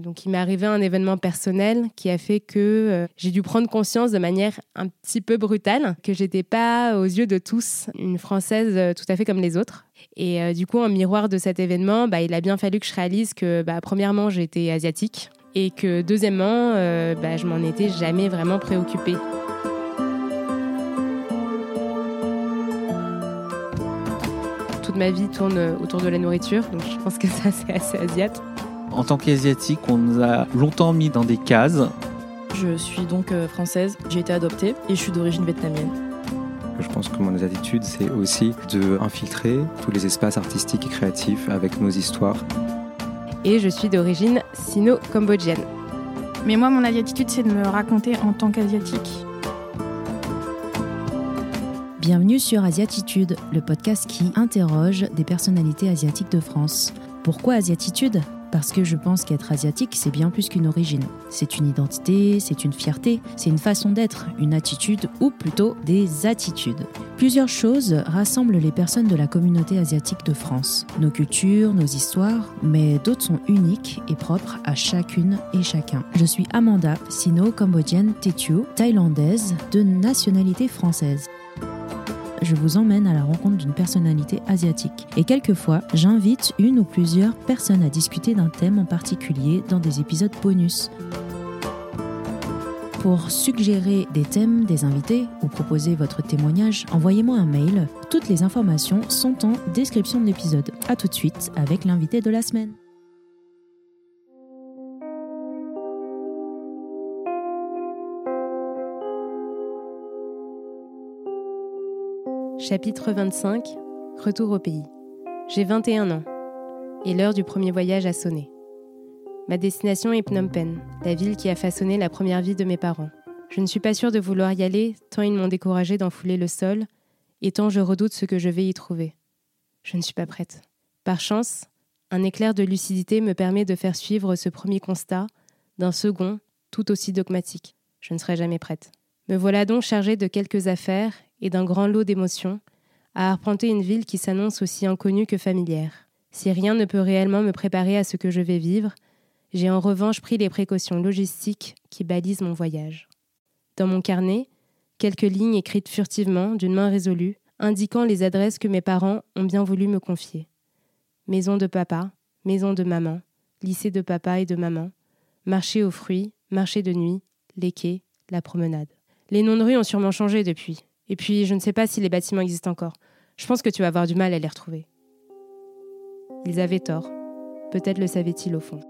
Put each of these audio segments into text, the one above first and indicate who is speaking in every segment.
Speaker 1: donc il m'est arrivé un événement personnel qui a fait que euh, j'ai dû prendre conscience de manière un petit peu brutale que j'étais pas aux yeux de tous une Française euh, tout à fait comme les autres. Et euh, du coup, en miroir de cet événement, bah, il a bien fallu que je réalise que bah, premièrement, j'étais asiatique et que deuxièmement, bah, je m'en étais jamais vraiment préoccupée. Toute ma vie tourne autour de la nourriture, donc je pense que ça c'est assez asiate.
Speaker 2: En tant qu'asiatique, on nous a longtemps mis dans des cases.
Speaker 3: Je suis donc euh, française, j'ai été adoptée et je suis d'origine vietnamienne.
Speaker 4: Je pense que mon attitude, c'est aussi de infiltrer tous les espaces artistiques et créatifs avec nos histoires.
Speaker 1: Et je suis d'origine sino-cambodgienne.
Speaker 5: Mais moi, mon attitude, c'est de me raconter en tant qu'asiatique.
Speaker 6: Bienvenue sur Asiatitude, le podcast qui interroge des personnalités asiatiques de France. Pourquoi Asiatitude? Parce que je pense qu'être asiatique, c'est bien plus qu'une origine. C'est une identité, c'est une fierté, c'est une façon d'être, une attitude ou plutôt des attitudes. Plusieurs choses rassemblent les personnes de la communauté asiatique de France. Nos cultures, nos histoires, mais d'autres sont uniques et propres à chacune et chacun. Je suis Amanda, sino-cambodgienne Tetu, thaïlandaise, de nationalité française je vous emmène à la rencontre d'une personnalité asiatique. Et quelquefois, j'invite une ou plusieurs personnes à discuter d'un thème en particulier dans des épisodes bonus. Pour suggérer des thèmes, des invités ou proposer votre témoignage, envoyez-moi un mail. Toutes les informations sont en description de l'épisode. A tout de suite avec l'invité de la semaine.
Speaker 1: Chapitre 25 Retour au pays. J'ai 21 ans et l'heure du premier voyage a sonné. Ma destination est Phnom Penh, la ville qui a façonné la première vie de mes parents. Je ne suis pas sûre de vouloir y aller, tant ils m'ont découragé d'enfouler le sol, et tant je redoute ce que je vais y trouver. Je ne suis pas prête. Par chance, un éclair de lucidité me permet de faire suivre ce premier constat d'un second tout aussi dogmatique. Je ne serai jamais prête. Me voilà donc chargée de quelques affaires et d'un grand lot d'émotions, à arpenter une ville qui s'annonce aussi inconnue que familière. Si rien ne peut réellement me préparer à ce que je vais vivre, j'ai en revanche pris les précautions logistiques qui balisent mon voyage. Dans mon carnet, quelques lignes écrites furtivement, d'une main résolue, indiquant les adresses que mes parents ont bien voulu me confier. Maison de papa, maison de maman, lycée de papa et de maman, marché aux fruits, marché de nuit, les quais, la promenade. Les noms de rue ont sûrement changé depuis, et puis, je ne sais pas si les bâtiments existent encore. Je pense que tu vas avoir du mal à les retrouver. Ils avaient tort. Peut-être le savaient-ils au fond.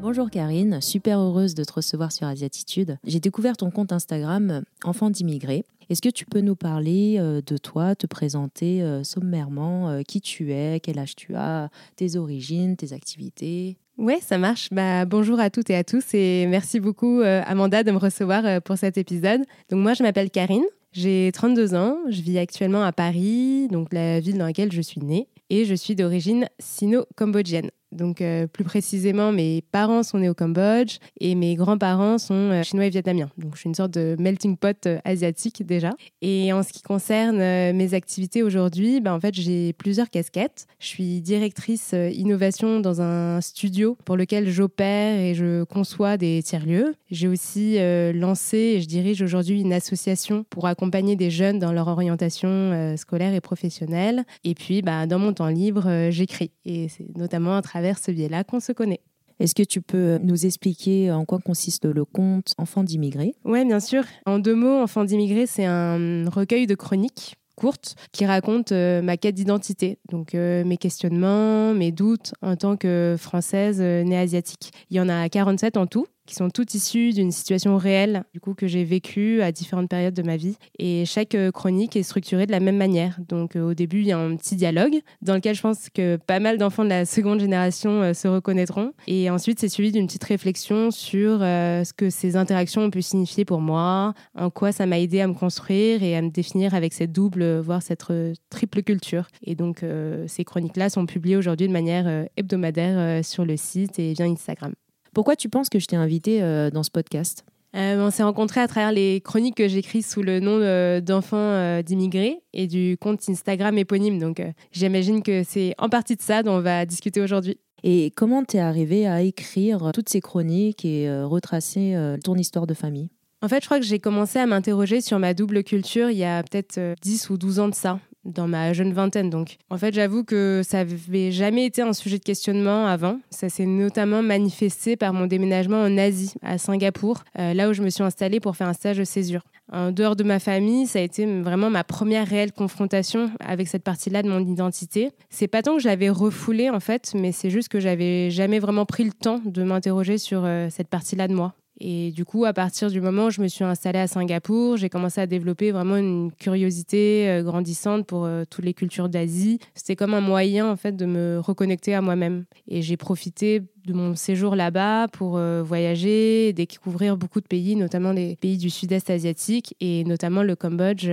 Speaker 6: Bonjour Karine, super heureuse de te recevoir sur Asiatitude. J'ai découvert ton compte Instagram Enfant d'immigrés. Est-ce que tu peux nous parler euh, de toi, te présenter euh, sommairement euh, qui tu es, quel âge tu as, tes origines, tes activités?
Speaker 1: Oui, ça marche. Bah, bonjour à toutes et à tous et merci beaucoup euh, Amanda de me recevoir euh, pour cet épisode. Donc moi je m'appelle Karine, j'ai 32 ans, je vis actuellement à Paris, donc la ville dans laquelle je suis née, et je suis d'origine sino-cambodgienne. Donc, euh, plus précisément, mes parents sont nés au Cambodge et mes grands-parents sont euh, chinois et vietnamiens. Donc, je suis une sorte de melting pot euh, asiatique déjà. Et en ce qui concerne mes activités aujourd'hui, ben, en fait, j'ai plusieurs casquettes. Je suis directrice innovation dans un studio pour lequel j'opère et je conçois des tiers-lieux. J'ai aussi lancé et je dirige aujourd'hui une association pour accompagner des jeunes dans leur orientation scolaire et professionnelle. Et puis, ben, dans mon temps libre, j'écris. Et c'est notamment un travail travers ce biais-là qu'on se connaît.
Speaker 6: Est-ce que tu peux nous expliquer en quoi consiste le conte Enfant d'immigrés?
Speaker 1: Oui, bien sûr. En deux mots, Enfant d'immigrés, c'est un recueil de chroniques courtes qui racontent euh, ma quête d'identité, donc euh, mes questionnements, mes doutes en tant que française euh, née asiatique. Il y en a 47 en tout qui sont toutes issues d'une situation réelle du coup que j'ai vécue à différentes périodes de ma vie et chaque euh, chronique est structurée de la même manière. Donc euh, au début, il y a un petit dialogue dans lequel je pense que pas mal d'enfants de la seconde génération euh, se reconnaîtront et ensuite c'est suivi d'une petite réflexion sur ce que ces interactions ont pu signifier pour moi, en quoi ça m'a aidé à me construire et à me définir avec cette double voire cette triple culture. Et donc ces chroniques-là sont publiées aujourd'hui de manière hebdomadaire sur le site et via Instagram.
Speaker 6: Pourquoi tu penses que je t'ai invité euh, dans ce podcast?
Speaker 1: Euh, on s'est rencontrés à travers les chroniques que j'écris sous le nom euh, d'enfants euh, d'immigrés et du compte Instagram éponyme. Donc j'imagine que c'est en partie de ça dont on va discuter aujourd'hui.
Speaker 6: Et comment t'es arrivé à écrire toutes ces chroniques et retracer ton histoire de famille?
Speaker 1: En fait, je crois que j'ai commencé à m'interroger sur ma double culture il y a peut-être 10 ou 12 ans de ça dans ma jeune vingtaine. Donc, en fait, j'avoue que ça n'avait jamais été un sujet de questionnement avant. Ça s'est notamment manifesté par mon déménagement en Asie, à Singapour, euh, là où je me suis installée pour faire un stage de césure. En dehors de ma famille, ça a été vraiment ma première réelle confrontation avec cette partie-là de mon identité. C'est pas tant que je l'avais refoulée en fait, mais c'est juste que j'avais jamais vraiment pris le temps de m'interroger sur euh, cette partie-là de moi. Et du coup, à partir du moment où je me suis installée à Singapour, j'ai commencé à développer vraiment une curiosité euh, grandissante pour euh, toutes les cultures d'Asie. C'était comme un moyen en fait de me reconnecter à moi-même. Et j'ai profité de mon séjour là-bas pour euh, voyager, découvrir beaucoup de pays, notamment les pays du sud-est asiatique et notamment le Cambodge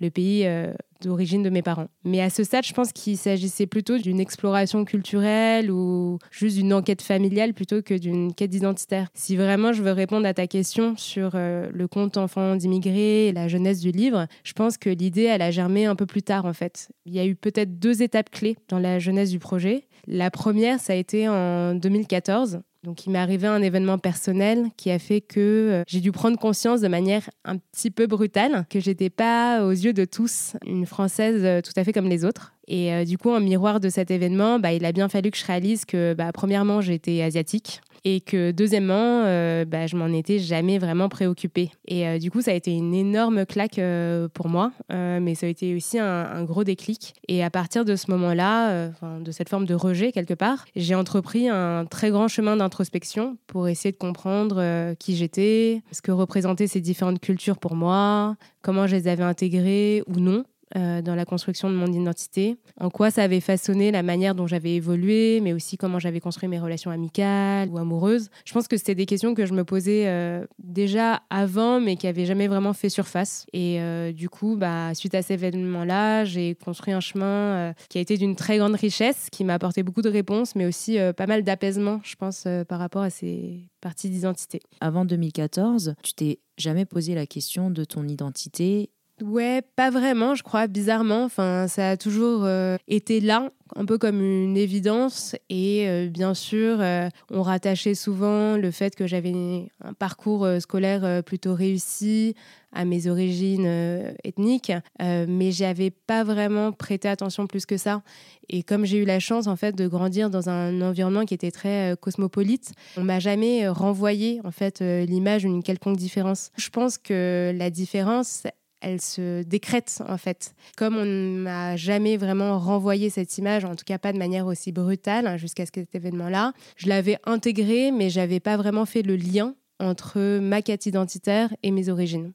Speaker 1: le pays euh, d'origine de mes parents. Mais à ce stade, je pense qu'il s'agissait plutôt d'une exploration culturelle ou juste d'une enquête familiale plutôt que d'une quête identitaire. Si vraiment je veux répondre à ta question sur euh, le compte enfant d'immigrés et la jeunesse du livre, je pense que l'idée, elle a germé un peu plus tard en fait. Il y a eu peut-être deux étapes clés dans la jeunesse du projet. La première, ça a été en 2014 donc il m'est arrivé un événement personnel qui a fait que euh, j'ai dû prendre conscience de manière un petit peu brutale que j'étais pas aux yeux de tous une française euh, tout à fait comme les autres. Et euh, du coup, en miroir de cet événement, bah, il a bien fallu que je réalise que, bah, premièrement, j'étais asiatique, et que deuxièmement, euh, bah, je m'en étais jamais vraiment préoccupée. Et euh, du coup, ça a été une énorme claque euh, pour moi, mais ça a été aussi un, gros déclic. Et à partir de ce moment-là, de cette forme de rejet quelque part, j'ai entrepris un très grand chemin d'introspection pour essayer de comprendre qui j'étais, ce que représentaient ces différentes cultures pour moi, comment je les avais intégrées ou non. Euh, dans la construction de mon identité, en quoi ça avait façonné la manière dont j'avais évolué, mais aussi comment j'avais construit mes relations amicales ou amoureuses. Je pense que c'était des questions que je me posais euh, déjà avant, mais qui n'avaient jamais vraiment fait surface. Et euh, du coup, bah, suite à cet événement-là, j'ai construit un chemin qui a été d'une très grande richesse, qui m'a apporté beaucoup de réponses, mais aussi pas mal d'apaisement, je pense, par rapport à ces parties d'identité.
Speaker 6: Avant 2014, tu t'es jamais posé la question de ton identité
Speaker 1: Ouais, pas vraiment, je crois, bizarrement. Enfin, ça a toujours euh, été là, un peu comme une évidence. Et euh, bien sûr, euh, on rattachait souvent le fait que j'avais un parcours scolaire plutôt réussi à mes origines ethniques, mais j'avais pas vraiment prêté attention plus que ça. Et comme j'ai eu la chance en fait de grandir dans un environnement qui était très cosmopolite, on m'a jamais renvoyé en fait l'image d'une quelconque différence. Je pense que la différence, elle se décrète en fait. Comme on ne m'a jamais vraiment renvoyé cette image, en tout cas pas de manière aussi brutale hein, jusqu'à cet événement-là, je l'avais intégrée, mais j'avais pas vraiment fait le lien entre ma quête identitaire et mes origines.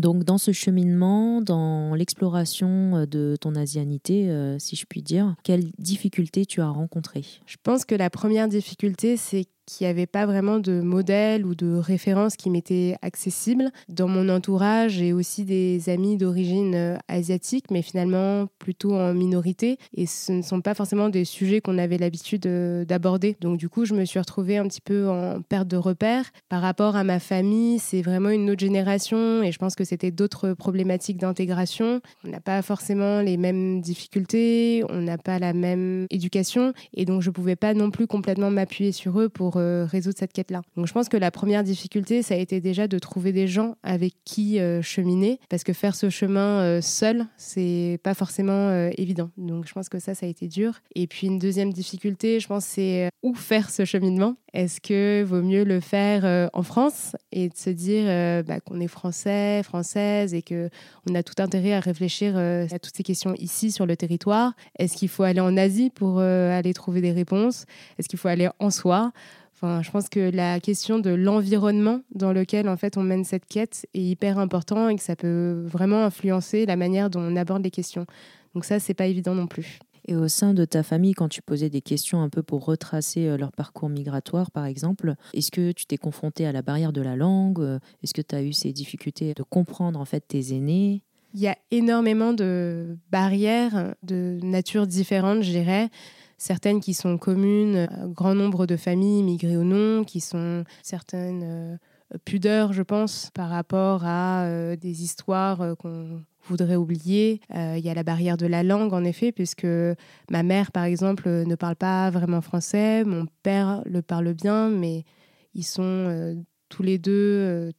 Speaker 6: Donc dans ce cheminement, dans l'exploration euh, de ton asianité, euh, si je puis dire, quelles difficultés tu as rencontrées?
Speaker 1: Je pense que la première difficulté, c'est qu'il n'y avait pas vraiment de modèle ou de référence qui m'était accessible. Dans mon entourage, j'ai aussi des amis d'origine euh, asiatique, mais finalement plutôt en minorité. Et ce ne sont pas forcément des sujets qu'on avait l'habitude euh, d'aborder. Donc du coup, je me suis retrouvée un petit peu en perte de repères. Par rapport à ma famille, c'est vraiment une autre génération et je pense que c'était d'autres problématiques d'intégration. On n'a pas forcément les mêmes difficultés, on n'a pas la même éducation et donc je ne pouvais pas non plus complètement m'appuyer sur eux pour résoudre cette quête-là. Donc je pense que la première difficulté, ça a été déjà de trouver des gens avec qui euh, cheminer, parce que faire ce chemin euh, seul, c'est pas forcément évident. Donc je pense que ça, ça a été dur. Et puis une deuxième difficulté, je pense, c'est où faire ce cheminement? Est-ce que vaut mieux le faire en France et de se dire bah, qu'on est français, française et que on a tout intérêt à réfléchir à toutes ces questions ici sur le territoire? Est-ce qu'il faut aller en Asie pour aller trouver des réponses? Est-ce qu'il faut aller en soi? Je pense que la question de l'environnement dans lequel en fait on mène cette quête est hyper important et que ça peut vraiment influencer la manière dont on aborde les questions. Donc ça, c'est pas évident non plus.
Speaker 6: Et au sein de ta famille, quand tu posais des questions un peu pour retracer euh, leur parcours migratoire, par exemple, est-ce que tu t'es confronté à la barrière de la langue Est-ce que tu as eu ces difficultés de comprendre en fait tes aînés?
Speaker 1: Il y a énormément de barrières de nature différente, je dirais certaines qui sont communes à grand nombre de familles, immigrées ou non, qui sont certaines euh, pudeur, je pense, par rapport à des histoires qu'on voudrait oublier. Il y a la barrière de la langue, en effet, puisque ma mère, par exemple, ne parle pas vraiment français, mon père le parle bien, mais ils sont tous les deux euh,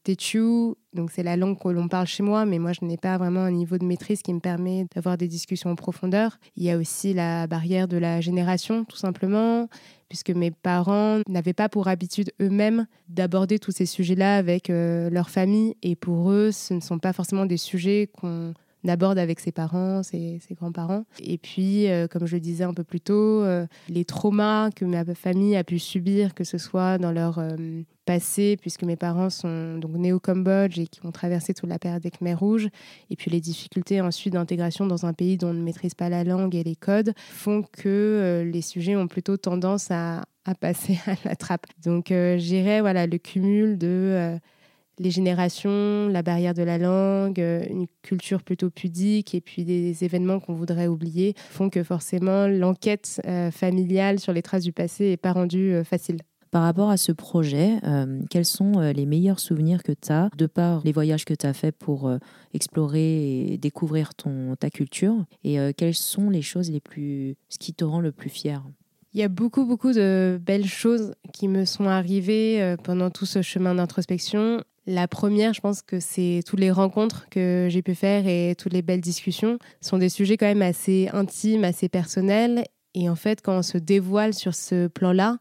Speaker 1: donc c'est la langue que l'on parle chez moi, mais moi je n'ai pas vraiment un niveau de maîtrise qui me permet d'avoir des discussions en profondeur. Il y a aussi la barrière de la génération, tout simplement, puisque mes parents n'avaient pas pour habitude eux-mêmes d'aborder tous ces sujets-là avec euh, leur famille, et pour eux, ce ne sont pas forcément des sujets qu'on aborde avec ses parents, ses, grands-parents. Et puis, euh, comme je le disais un peu plus tôt, euh, les traumas que ma famille a pu subir, que ce soit dans leur euh, passé, puisque mes parents sont donc nés au Cambodge et qui ont traversé toute la période des Khmer rouges, et puis les difficultés ensuite d'intégration dans un pays dont on ne maîtrise pas la langue et les codes, font que les sujets ont plutôt tendance à, à passer à la trappe. Donc, j'irais voilà, le cumul de les générations, la barrière de la langue, euh, une culture plutôt pudique et puis des événements qu'on voudrait oublier font que forcément l'enquête euh, familiale sur les traces du passé n'est pas rendue euh, facile.
Speaker 6: Par rapport à ce projet, quels sont les meilleurs souvenirs que tu as de par les voyages que tu as faits pour explorer et découvrir ton, ta culture? Et quelles sont les choses les plus. ce qui te rend le plus fier?
Speaker 1: Il y a beaucoup, beaucoup de belles choses qui me sont arrivées pendant tout ce chemin d'introspection. La première, je pense que c'est toutes les rencontres que j'ai pu faire et toutes les belles discussions sont des sujets quand même assez intimes, assez personnels. Et en fait, quand on se dévoile sur ce plan-là,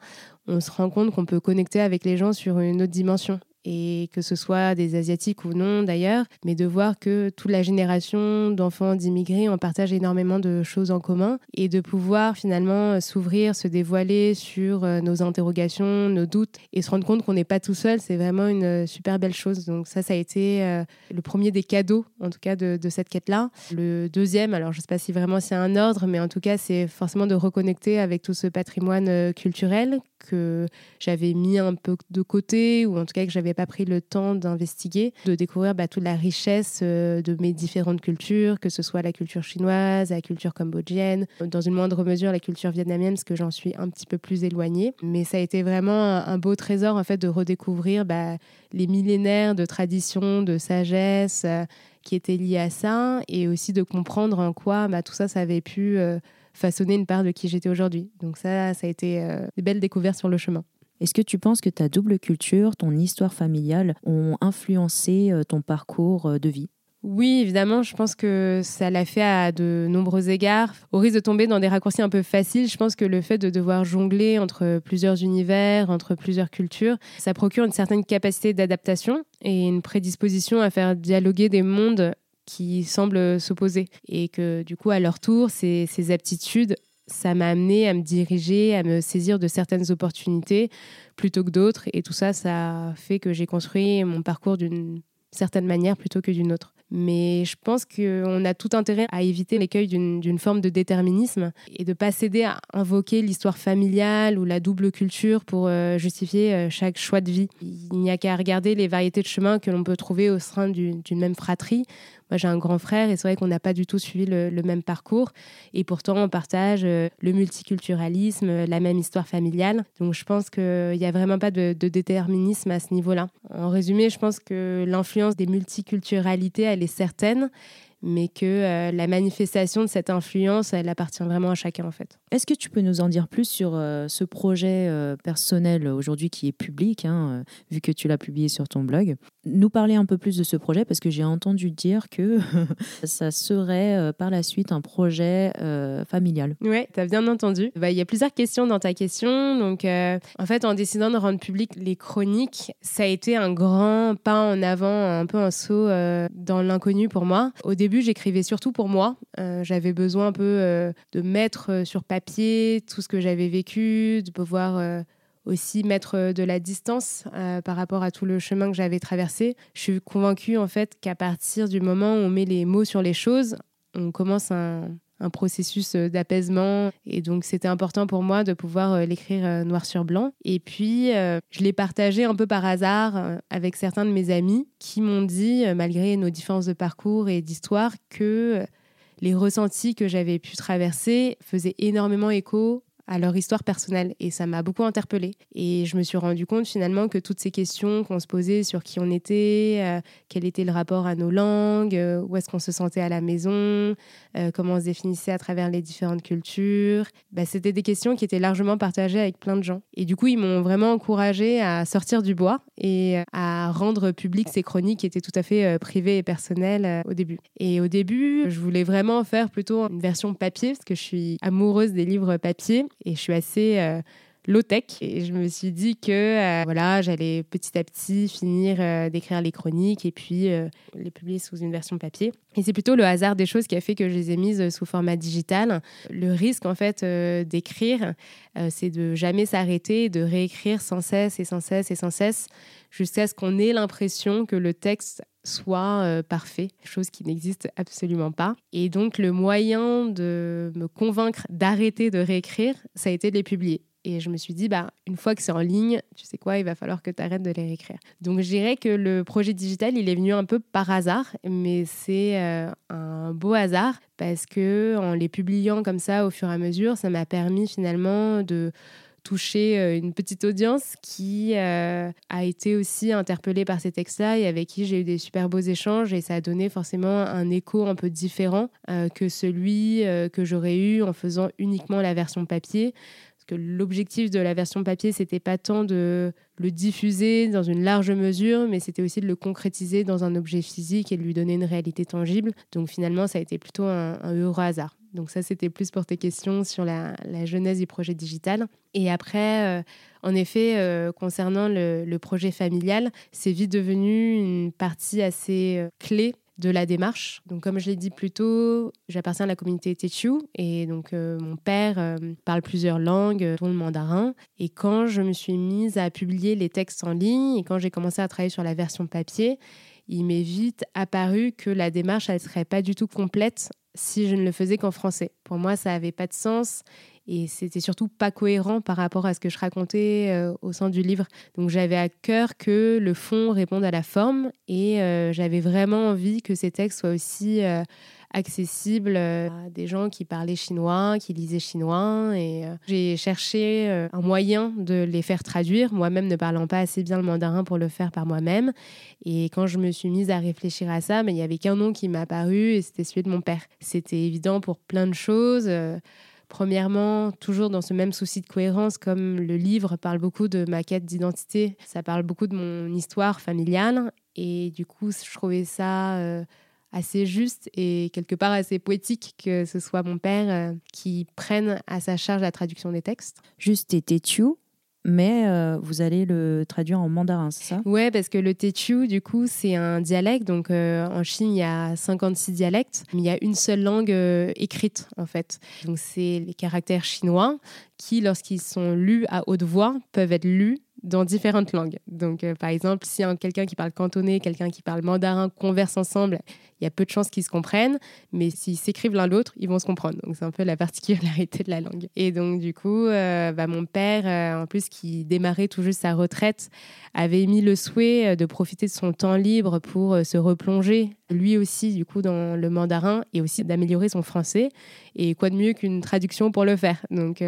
Speaker 1: on se rend compte qu'on peut connecter avec les gens sur une autre dimension et que ce soit des Asiatiques ou non d'ailleurs, mais de voir que toute la génération d'enfants d'immigrés, on partage énormément de choses en commun et de pouvoir finalement s'ouvrir, se dévoiler sur euh, nos interrogations, nos doutes et se rendre compte qu'on n'est pas tout seul, c'est vraiment une euh, super belle chose. Donc ça, ça a été euh, le premier des cadeaux, en tout cas, de, cette quête-là. Le deuxième, alors je ne sais pas si vraiment c'est un ordre, mais en tout cas, c'est forcément de reconnecter avec tout ce patrimoine culturel que j'avais mis un peu de côté ou en tout cas que j'avais pas pris le temps d'investiguer, de découvrir bah, toute la richesse euh, de mes différentes cultures, que ce soit la culture chinoise, la culture cambodgienne, dans une moindre mesure la culture vietnamienne parce que j'en suis un petit peu plus éloignée. Mais ça a été vraiment un beau trésor en fait de redécouvrir bah, les millénaires de traditions, de sagesse euh, qui étaient liées à ça et aussi de comprendre en quoi bah, tout ça, ça avait pu euh, façonner une part de qui j'étais aujourd'hui. Donc ça, ça a été euh, des belles découvertes sur le chemin.
Speaker 6: Est-ce que tu penses que ta double culture, ton histoire familiale ont influencé euh, ton parcours euh, de vie?
Speaker 1: Oui, évidemment, je pense que ça l'a fait à de nombreux égards. Au risque de tomber dans des raccourcis un peu faciles, je pense que le fait de devoir jongler entre plusieurs univers, entre plusieurs cultures, ça procure une certaine capacité d'adaptation et une prédisposition à faire dialoguer des mondes qui semblent s'opposer. Et que du coup, à leur tour, ces, ces aptitudes, ça m'a amené à me diriger, à me saisir de certaines opportunités plutôt que d'autres. Et tout ça, ça fait que j'ai construit mon parcours d'une certaine manière plutôt que d'une autre. Mais je pense qu'on a tout intérêt à éviter l'écueil d'une forme de déterminisme et de pas céder à invoquer l'histoire familiale ou la double culture pour euh, justifier euh, chaque choix de vie. Il n'y a qu'à regarder les variétés de chemins que l'on peut trouver au sein d'une même fratrie moi, j'ai un grand frère et c'est vrai qu'on n'a pas du tout suivi le, même parcours. Et pourtant, on partage euh, le multiculturalisme, la même histoire familiale. Donc, je pense qu'il n'y a vraiment pas de, de déterminisme à ce niveau-là. En résumé, je pense que l'influence des multiculturalités, elle est certaine mais que euh, la manifestation de cette influence, elle appartient vraiment à chacun en fait.
Speaker 6: Est-ce que tu peux nous en dire plus sur euh, ce projet euh, personnel aujourd'hui qui est public, hein, vu que tu l'as publié sur ton blog? Nous parler un peu plus de ce projet parce que j'ai entendu dire que ça serait par la suite un projet familial.
Speaker 1: Oui, tu as bien entendu. Bah, il y a plusieurs questions dans ta question. Donc, en fait, en décidant de rendre public les chroniques, ça a été un grand pas en avant, un peu un saut dans l'inconnu pour moi. Au début, j'écrivais surtout pour moi. Euh, j'avais besoin un peu euh, de mettre euh, sur papier tout ce que j'avais vécu, de pouvoir aussi mettre de la distance par rapport à tout le chemin que j'avais traversé. Je suis convaincue en fait qu'à partir du moment où on met les mots sur les choses, on commence un, processus euh, d'apaisement. Et donc, c'était important pour moi de pouvoir euh, l'écrire euh, noir sur blanc. Et puis, je l'ai partagé un peu par hasard avec certains de mes amis qui m'ont dit, malgré nos différences de parcours et d'histoire, que les ressentis que j'avais pu traverser faisaient énormément écho à leur histoire personnelle. Et ça m'a beaucoup interpellée. Et je me suis rendu compte finalement que toutes ces questions qu'on se posait sur qui on était, euh, quel était le rapport à nos langues, euh, où est-ce qu'on se sentait à la maison, euh, comment on se définissait à travers les différentes cultures, bah, c'était des questions qui étaient largement partagées avec plein de gens. Et du coup, ils m'ont vraiment encouragée à sortir du bois et à rendre public ces chroniques qui étaient tout à fait privées et personnelles au début. Et au début, je voulais vraiment faire plutôt une version papier parce que je suis amoureuse des livres papier et je suis assez euh, low-tech. Et je me suis dit que euh, voilà, j'allais petit à petit finir euh, d'écrire les chroniques et puis les publier sous une version papier. Et c'est plutôt le hasard des choses qui a fait que je les ai mises sous format digital. Le risque en fait d'écrire, c'est de jamais s'arrêter, de réécrire sans cesse et sans cesse et sans cesse jusqu'à ce qu'on ait l'impression que le texte soit euh, parfait, chose qui n'existe absolument pas. Et donc le moyen de me convaincre d'arrêter de réécrire, ça a été de les publier. Et je me suis dit, bah, une fois que c'est en ligne, tu sais quoi, il va falloir que tu arrêtes de les réécrire. Donc je dirais que le projet digital, il est venu un peu par hasard, mais c'est euh, un beau hasard parce que en les publiant comme ça au fur et à mesure, ça m'a permis finalement de toucher euh, une petite audience qui euh, a été aussi interpellée par ces textes-là et avec qui j'ai eu des super beaux échanges et ça a donné forcément un écho un peu différent que celui que j'aurais eu en faisant uniquement la version papier. L'objectif de la version papier, c'était pas tant de le diffuser dans une large mesure, mais c'était aussi de le concrétiser dans un objet physique et de lui donner une réalité tangible. Donc finalement, ça a été plutôt un, heureux hasard. Donc ça, c'était plus pour tes questions sur la, jeunesse du projet digital. Et après, euh, en effet, euh, concernant le, projet familial, c'est vite devenu une partie assez euh, clé de la démarche. Donc, comme je l'ai dit plus tôt, j'appartiens à la communauté Techu et donc mon père parle plusieurs langues, dont le mandarin. Et quand je me suis mise à publier les textes en ligne et quand j'ai commencé à travailler sur la version papier, il m'est vite apparu que la démarche, elle serait pas du tout complète si je ne le faisais qu'en français. Pour moi, ça n'avait pas de sens et c'était surtout pas cohérent par rapport à ce que je racontais euh, au sein du livre. Donc j'avais à cœur que le fond réponde à la forme et euh, j'avais vraiment envie que ces textes soient aussi euh, accessible euh, à des gens qui parlaient chinois, qui lisaient chinois. Et j'ai cherché un moyen de les faire traduire, moi-même ne parlant pas assez bien le mandarin pour le faire par moi-même. Et quand je me suis mise à réfléchir à ça, il n'y avait qu'un nom qui m'a apparu et c'était celui de mon père. C'était évident pour plein de choses. Premièrement, toujours dans ce même souci de cohérence, comme le livre parle beaucoup de ma quête d'identité, ça parle beaucoup de mon histoire familiale. Et du coup, je trouvais ça assez juste et quelque part assez poétique que ce soit mon père euh, qui prenne à sa charge la traduction des textes.
Speaker 6: Juste et Tetu, mais euh, vous allez le traduire en mandarin, c'est ça?
Speaker 1: Ouais, parce que le Tetu, du coup, c'est un dialecte. Donc euh, en Chine, il y a 56 dialectes, mais il y a une seule langue écrite, en fait. Donc c'est les caractères chinois qui, lorsqu'ils sont lus à haute voix, peuvent être lus dans différentes langues. Donc, par exemple, si quelqu'un qui parle cantonais, quelqu'un qui parle mandarin conversent ensemble il y a peu de chances qu'ils se comprennent, mais s'ils s'écrivent l'un l'autre, ils vont se comprendre. Donc c'est un peu la particularité de la langue. Et donc du coup, euh, bah, mon père, euh, en plus qui démarrait tout juste sa retraite, avait émis le souhait euh, de profiter de son temps libre pour se replonger lui aussi du coup dans le mandarin et aussi d'améliorer son français. Et quoi de mieux qu'une traduction pour le faire? Donc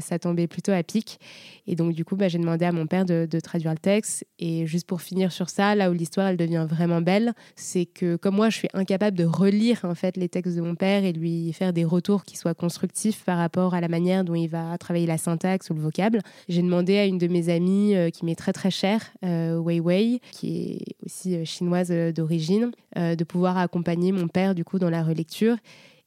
Speaker 1: ça tombait plutôt à pic. Et donc du coup, bah, j'ai demandé à mon père de, de, traduire le texte. Et juste pour finir sur ça, là où l'histoire elle devient vraiment belle, c'est que comme moi je suis incapable de relire en fait les textes de mon père et lui faire des retours qui soient constructifs par rapport à la manière dont il va travailler la syntaxe ou le vocable. J'ai demandé à une de mes amies euh, qui m'est très très chère, euh, Wei Wei, qui est aussi euh, chinoise d'origine, de pouvoir accompagner mon père du coup dans la relecture.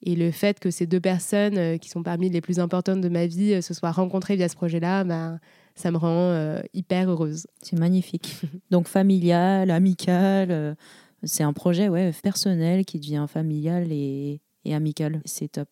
Speaker 1: Et le fait que ces deux personnes qui sont parmi les plus importantes de ma vie se soient rencontrées via ce projet-là, bah, ça me rend hyper heureuse.
Speaker 6: C'est magnifique. Donc familial, amical, c'est un projet ouais, personnel qui devient familial et, amical. C'est top.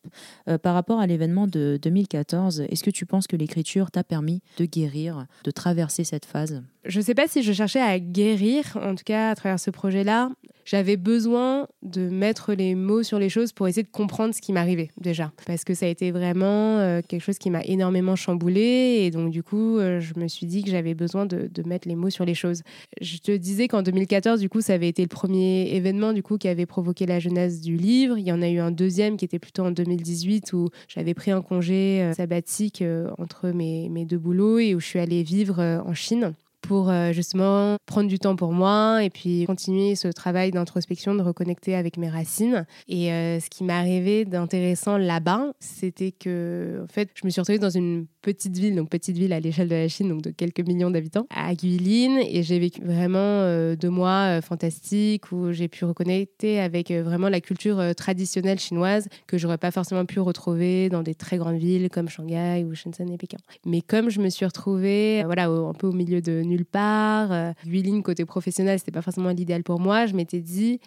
Speaker 6: Euh, par rapport à l'événement de 2014, est-ce que tu penses que l'écriture t'a permis de guérir, de traverser cette phase?
Speaker 1: Je ne sais pas si je cherchais à guérir, en tout cas à travers ce projet-là. j'avais besoin de mettre les mots sur les choses pour essayer de comprendre ce qui m'arrivait déjà. Parce que ça a été vraiment euh, quelque chose qui m'a énormément chamboulé. Et donc, du coup, euh, je me suis dit que j'avais besoin de, mettre les mots sur les choses. Je te disais qu'en 2014, du coup, ça avait été le premier événement du coup, qui avait provoqué la jeunesse du livre. Il y en a eu un deuxième qui était plutôt en 2018 où j'avais pris un congé euh, sabbatique entre mes, deux boulots et où je suis allée vivre en Chine pour euh, justement prendre du temps pour moi et puis continuer ce travail d'introspection, de reconnecter avec mes racines. Et euh, ce qui m'est arrivé d'intéressant là-bas, c'était que, en fait, je me suis retrouvée dans une petite ville, donc petite ville à l'échelle de la Chine, donc de quelques millions d'habitants, à Guilin, et j'ai vécu vraiment euh, deux mois fantastiques où j'ai pu reconnecter avec vraiment la culture traditionnelle chinoise que j'aurais pas forcément pu retrouver dans des très grandes villes comme Shanghai ou Shenzhen et Pékin. Mais comme je me suis retrouvée, voilà, un peu au milieu de nulle part. Euh, Guiline, côté professionnel, c'était pas forcément l'idéal pour moi. Je m'étais dit,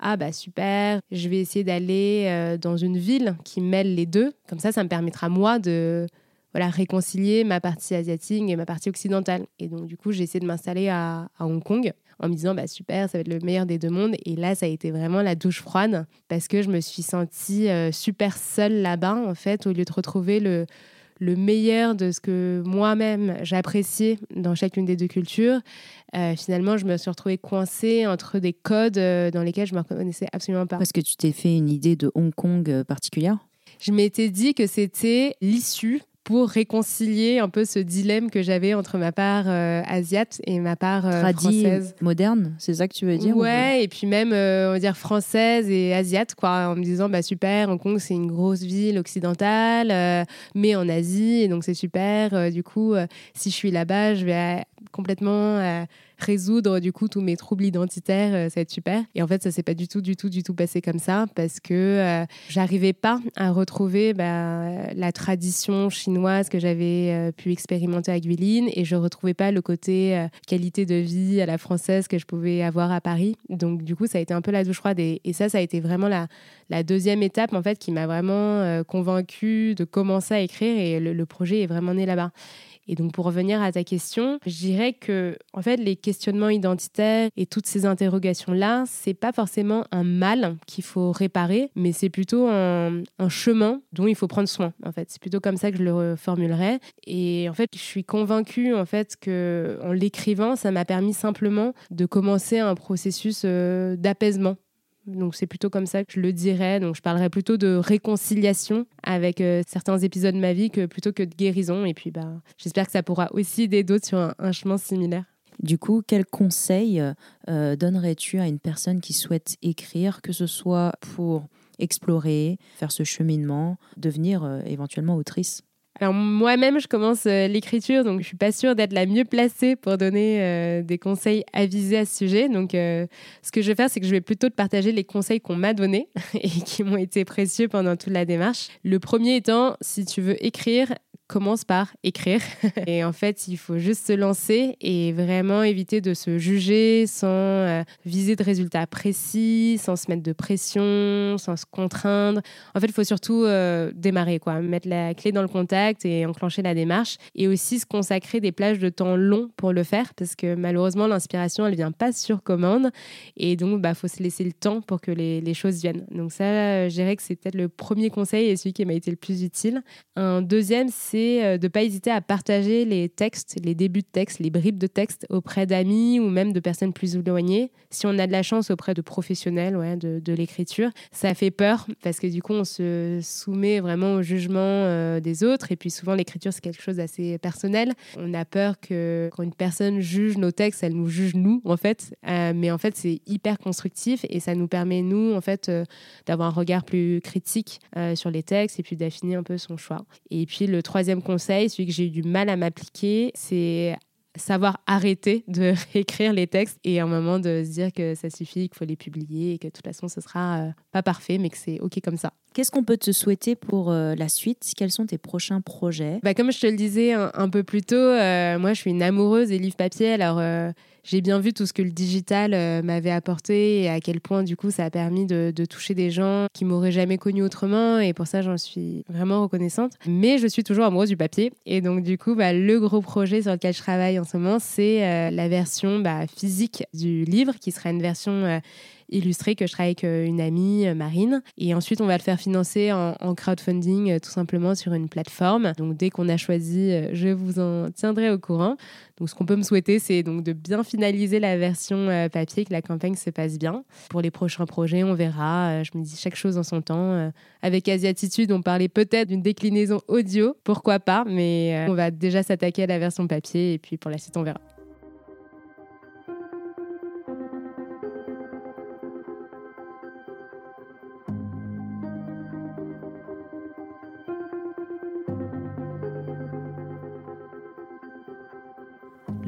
Speaker 1: ah bah super, je vais essayer d'aller euh, dans une ville qui mêle les deux. Comme ça, ça me permettra moi de voilà, réconcilier ma partie asiatique et ma partie occidentale. Et donc du coup, j'ai essayé de m'installer à, Hong Kong en me disant bah super, ça va être le meilleur des deux mondes. Et là, ça a été vraiment la douche froide parce que je me suis sentie euh, super seule là-bas en fait, au lieu de retrouver le le meilleur de ce que moi-même j'appréciais dans chacune des deux cultures. Euh, finalement, je me suis retrouvée coincée entre des codes euh, dans lesquels je ne me reconnaissais absolument pas.
Speaker 6: Parce que tu t'es fait une idée de Hong Kong euh, particulière?
Speaker 1: Je m'étais dit que c'était l'issue pour réconcilier un peu ce dilemme que j'avais entre ma part euh, asiate et ma part euh, française.
Speaker 6: moderne, c'est ça que tu veux dire
Speaker 1: Ouais, et puis même, euh, on va dire française et asiate, quoi, en me disant, bah super, Hong Kong, c'est une grosse ville occidentale, mais en Asie, et donc c'est super. du coup, si je suis là-bas, je vais complètement résoudre du coup tous mes troubles identitaires, euh, ça va être super. Et en fait, ça s'est pas du tout, du tout, du tout passé comme ça parce que euh, j'arrivais pas à retrouver bah, la tradition chinoise que j'avais euh, pu expérimenter à Guilin et je retrouvais pas le côté qualité de vie à la française que je pouvais avoir à Paris. Donc du coup, ça a été un peu la douche froide et, ça, ça a été vraiment la, la deuxième étape en fait qui m'a vraiment convaincue de commencer à écrire et le projet est vraiment né là-bas. Et donc pour revenir à ta question, je dirais que en fait les questionnements identitaires et toutes ces interrogations là, c'est pas forcément un mal qu'il faut réparer, mais c'est plutôt un, chemin dont il faut prendre soin. En fait, c'est plutôt comme ça que je le formulerais. Et en fait, je suis convaincue en fait que en l'écrivant, ça m'a permis simplement de commencer un processus euh, d'apaisement donc c'est plutôt comme ça que je le dirais. Donc je parlerais plutôt de réconciliation avec euh, certains épisodes de ma vie que plutôt que de guérison. Et puis bah, j'espère que ça pourra aussi aider d'autres sur un, chemin similaire.
Speaker 6: Du coup, quel conseil euh, donnerais-tu à une personne qui souhaite écrire, que ce soit pour explorer, faire ce cheminement, devenir euh, éventuellement autrice?
Speaker 1: Alors moi-même, je commence euh, l'écriture, donc je suis pas sûre d'être la mieux placée pour donner euh, des conseils avisés à ce sujet. Donc euh, ce que je vais faire, c'est que je vais plutôt te partager les conseils qu'on m'a donnés et qui m'ont été précieux pendant toute la démarche. Le premier étant, si tu veux écrire, commence par écrire. et en fait, il faut juste se lancer et vraiment éviter de se juger sans euh, viser de résultats précis, sans se mettre de pression, sans se contraindre. En fait, il faut surtout euh, démarrer, quoi, mettre la clé dans le contact et enclencher la démarche. Et aussi se consacrer des plages de temps longs pour le faire, parce que malheureusement, l'inspiration, elle vient pas sur commande. Et donc, il bah, faut se laisser le temps pour que les, les choses viennent. Donc ça, je dirais que c'est peut-être le premier conseil et celui qui m'a été le plus utile. Un deuxième, c'est euh, de ne pas hésiter à partager les textes, les débuts de texte, les bribes de texte auprès d'amis ou même de personnes plus éloignées. Si on a de la chance auprès de professionnels de, l'écriture, ça fait peur parce que du coup, on se soumet vraiment au jugement euh, des autres. Et puis souvent, l'écriture, c'est quelque chose d'assez personnel. On a peur que quand une personne juge nos textes, elle nous juge nous, en fait. Euh, mais en fait, c'est hyper constructif et ça nous permet, nous, en fait, d'avoir un regard plus critique sur les textes et puis d'affiner un peu son choix. Et puis le troisième conseil, celui que j'ai eu du mal à m'appliquer, c'est savoir arrêter de réécrire les textes et à un moment de se dire que ça suffit, qu'il faut les publier et que de toute façon ce sera euh, pas parfait mais que c'est ok comme ça.
Speaker 6: Qu'est-ce qu'on peut te souhaiter pour euh, la suite? Quels sont tes prochains projets?
Speaker 1: Bah, Comme je te le disais un, peu plus tôt, euh, moi je suis une amoureuse des livres papier alors j'ai bien vu tout ce que le digital euh, m'avait apporté et à quel point du coup ça a permis de, toucher des gens qui m'auraient jamais connu autrement et pour ça j'en suis vraiment reconnaissante. Mais je suis toujours amoureuse du papier et donc du coup bah, le gros projet sur lequel je travaille en ce moment c'est euh, la version bah, physique du livre qui sera une version euh, illustrer que je travaille avec une amie, Marine. Et ensuite, on va le faire financer en, crowdfunding, tout simplement sur une plateforme. Donc, dès qu'on a choisi, je vous en tiendrai au courant. Donc, ce qu'on peut me souhaiter, c'est donc de bien finaliser la version papier, que la campagne se passe bien. Pour les prochains projets, on verra. Je me dis chaque chose en son temps. Avec Asiatitude, on parlait peut-être d'une déclinaison audio, pourquoi pas, mais on va déjà s'attaquer à la version papier et puis pour la suite, on verra.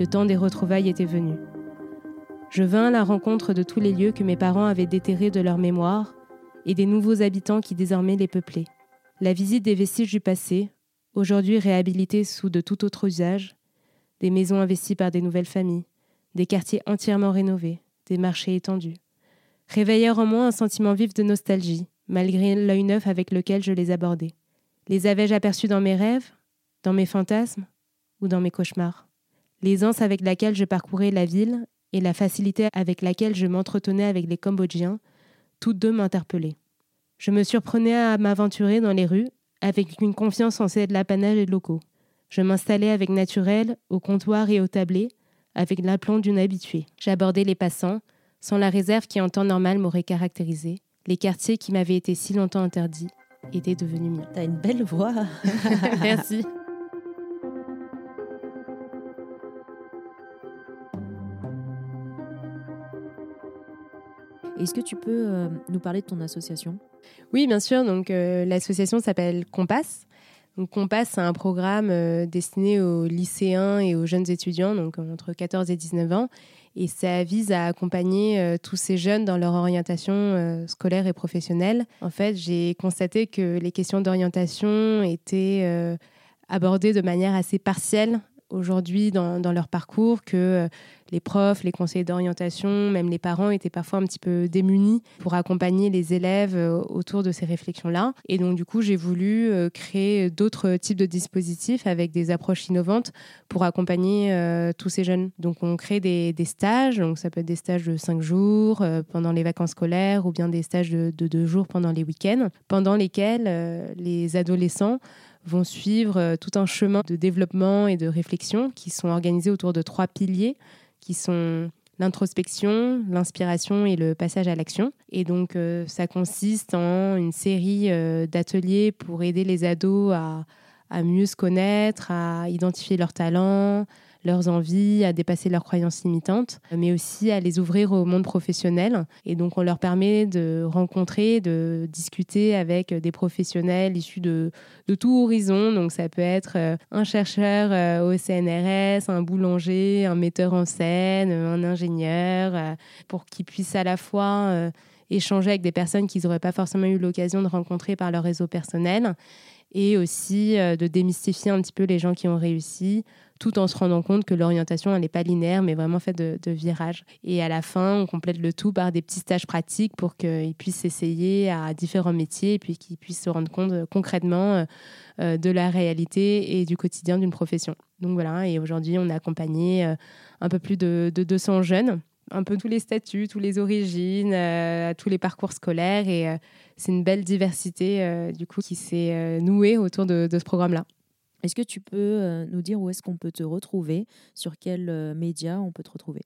Speaker 1: Le temps des retrouvailles était venu. Je vins à la rencontre de tous les lieux que mes parents avaient déterrés de leur mémoire et des nouveaux habitants qui désormais les peuplaient. La visite des vestiges du passé, aujourd'hui réhabilités sous de tout autre usage, des maisons investies par des nouvelles familles, des quartiers entièrement rénovés, des marchés étendus, réveillèrent en moi un sentiment vif de nostalgie, malgré l'œil neuf avec lequel je les abordais. Les avais-je aperçus dans mes rêves, dans mes fantasmes ou dans mes cauchemars? L'aisance avec laquelle je parcourais la ville et la facilité avec laquelle je m'entretenais avec les Cambodgiens, toutes deux m'interpellaient. Je me surprenais à m'aventurer dans les rues avec une confiance censée être l'apanage des locaux. Je m'installais avec naturel au comptoir et au tablé, avec l'aplomb d'une habituée. J'abordais les passants, sans la réserve qui en temps normal m'aurait caractérisé. Les quartiers qui m'avaient été si longtemps interdits étaient devenus miens.
Speaker 6: T'as une belle voix.
Speaker 1: Merci.
Speaker 6: Est-ce que tu peux euh, nous parler de ton association?
Speaker 1: Oui, bien sûr. Euh, l'association s'appelle Compass. Compass, c'est un programme euh, destiné aux lycéens et aux jeunes étudiants, entre 14 et 19 ans. Et ça vise à accompagner tous ces jeunes dans leur orientation scolaire et professionnelle. En fait, j'ai constaté que les questions d'orientation étaient abordées de manière assez partielle aujourd'hui dans, dans, leur parcours que euh, les profs, les conseillers d'orientation, même les parents étaient parfois un petit peu démunis pour accompagner les élèves euh, autour de ces réflexions-là. Et donc du coup, j'ai voulu euh, créer d'autres types de dispositifs avec des approches innovantes pour accompagner tous ces jeunes. Donc on crée des, des, stages, donc ça peut être des stages de cinq jours pendant les vacances scolaires ou bien des stages de, de deux jours pendant les week-ends, pendant lesquels les adolescents vont suivre euh, tout un chemin de développement et de réflexion qui sont organisés autour de trois piliers qui sont l'introspection, l'inspiration et le passage à l'action. Et donc, euh, ça consiste en une série euh, d'ateliers pour aider les ados à, à, mieux se connaître, à identifier leurs talents, leurs envies, à dépasser leurs croyances limitantes, mais aussi à les ouvrir au monde professionnel. Et donc, on leur permet de rencontrer, de discuter avec des professionnels issus de, de tout horizon. Donc, ça peut être euh, un chercheur euh, au CNRS, un boulanger, un metteur en scène, un ingénieur, euh, pour qu'ils puissent à la fois échanger avec des personnes qu'ils n'auraient pas forcément eu l'occasion de rencontrer par leur réseau personnel et aussi de démystifier un petit peu les gens qui ont réussi tout en se rendant compte que l'orientation, n'est pas linéaire, mais vraiment faite de, virages. Et à la fin, on complète le tout par des petits stages pratiques pour qu'ils puissent essayer à différents métiers et puis qu'ils puissent se rendre compte euh, concrètement euh, euh, de la réalité et du quotidien d'une profession. Donc voilà, et aujourd'hui, on a accompagné un peu plus de, de 200 jeunes un peu tous les statuts, toutes les origines, tous les parcours scolaires. Et c'est une belle diversité du coup qui s'est nouée autour de ce programme-là.
Speaker 6: Est-ce que tu peux euh, nous dire où est-ce qu'on peut te retrouver? Sur quels euh, médias on peut te retrouver?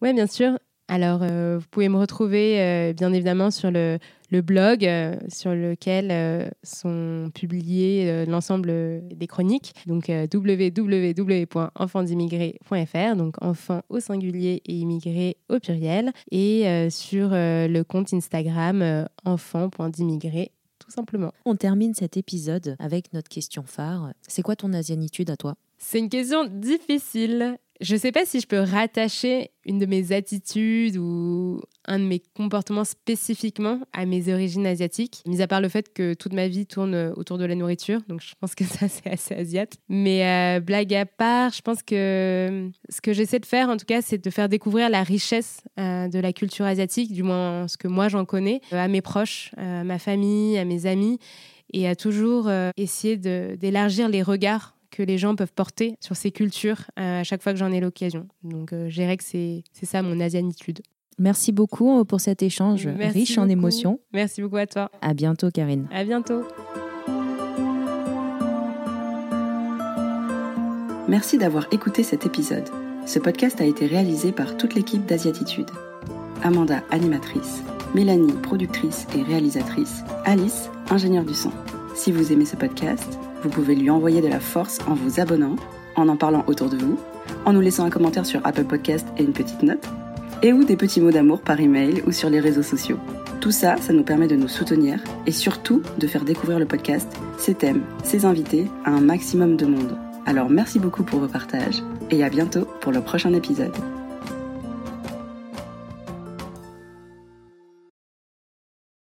Speaker 1: Oui, bien sûr. Alors, euh, vous pouvez me retrouver bien évidemment sur le, blog sur lequel sont publiées l'ensemble des chroniques, donc www.enfantsdimmigrés.fr, donc enfants au singulier et immigrés au pluriel, et sur le compte Instagram enfants.d'immigrés simplement.
Speaker 6: On termine cet épisode avec notre question phare. C'est quoi ton asianitude à toi?
Speaker 1: C'est une question difficile. Je ne sais pas si je peux rattacher une de mes attitudes ou un de mes comportements spécifiquement à mes origines asiatiques, mis à part le fait que toute ma vie tourne autour de la nourriture, donc je pense que ça c'est assez asiate. Mais euh, blague à part, je pense que ce que j'essaie de faire en tout cas, c'est de faire découvrir la richesse euh, de la culture asiatique, du moins ce que moi j'en connais, euh, à mes proches, à ma famille, à mes amis, et à toujours essayer d'élargir les regards que les gens peuvent porter sur ces cultures euh, à chaque fois que j'en ai l'occasion. Donc, euh, je dirais que c'est ça mon asianitude.
Speaker 6: Merci beaucoup pour cet échange
Speaker 1: Merci
Speaker 6: riche en émotions.
Speaker 1: Merci beaucoup à toi.
Speaker 6: À bientôt, Karine.
Speaker 1: À bientôt.
Speaker 7: Merci d'avoir écouté cet épisode. Ce podcast a été réalisé par toute l'équipe d'Asiatitude. Amanda, animatrice, Mélanie, productrice et réalisatrice, Alice, ingénieure du son. Si vous aimez ce podcast, vous pouvez lui envoyer de la force en vous abonnant, en en parlant autour de vous, en nous laissant un commentaire sur Apple Podcast et une petite note, et ou des petits mots d'amour par email ou sur les réseaux sociaux. Tout ça, ça nous permet de nous soutenir et surtout de faire découvrir le podcast, ses thèmes, ses invités à un maximum de monde. Alors merci beaucoup pour vos partages et à bientôt pour le prochain épisode.